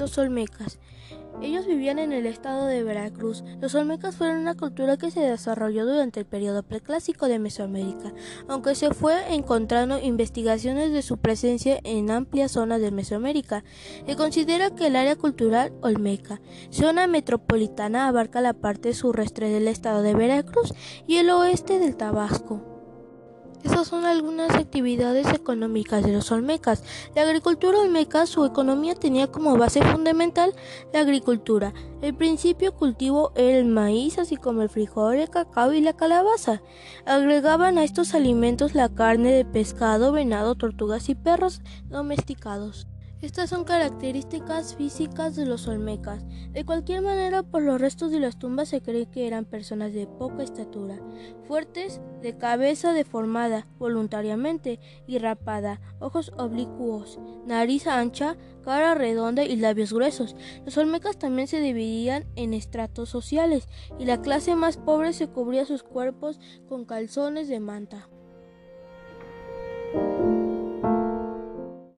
Los Olmecas. Ellos vivían en el estado de Veracruz. Los Olmecas fueron una cultura que se desarrolló durante el periodo preclásico de Mesoamérica, aunque se fue encontrando investigaciones de su presencia en amplias zonas de Mesoamérica. Se considera que el área cultural Olmeca, zona metropolitana, abarca la parte sureste del estado de Veracruz y el oeste del Tabasco. Estas son algunas actividades económicas de los olmecas. La agricultura olmeca, su economía tenía como base fundamental la agricultura. El principio cultivo era el maíz, así como el frijol, el cacao y la calabaza. Agregaban a estos alimentos la carne de pescado, venado, tortugas y perros domesticados. Estas son características físicas de los olmecas. De cualquier manera, por los restos de las tumbas se cree que eran personas de poca estatura, fuertes, de cabeza deformada voluntariamente y rapada, ojos oblicuos, nariz ancha, cara redonda y labios gruesos. Los olmecas también se dividían en estratos sociales y la clase más pobre se cubría sus cuerpos con calzones de manta.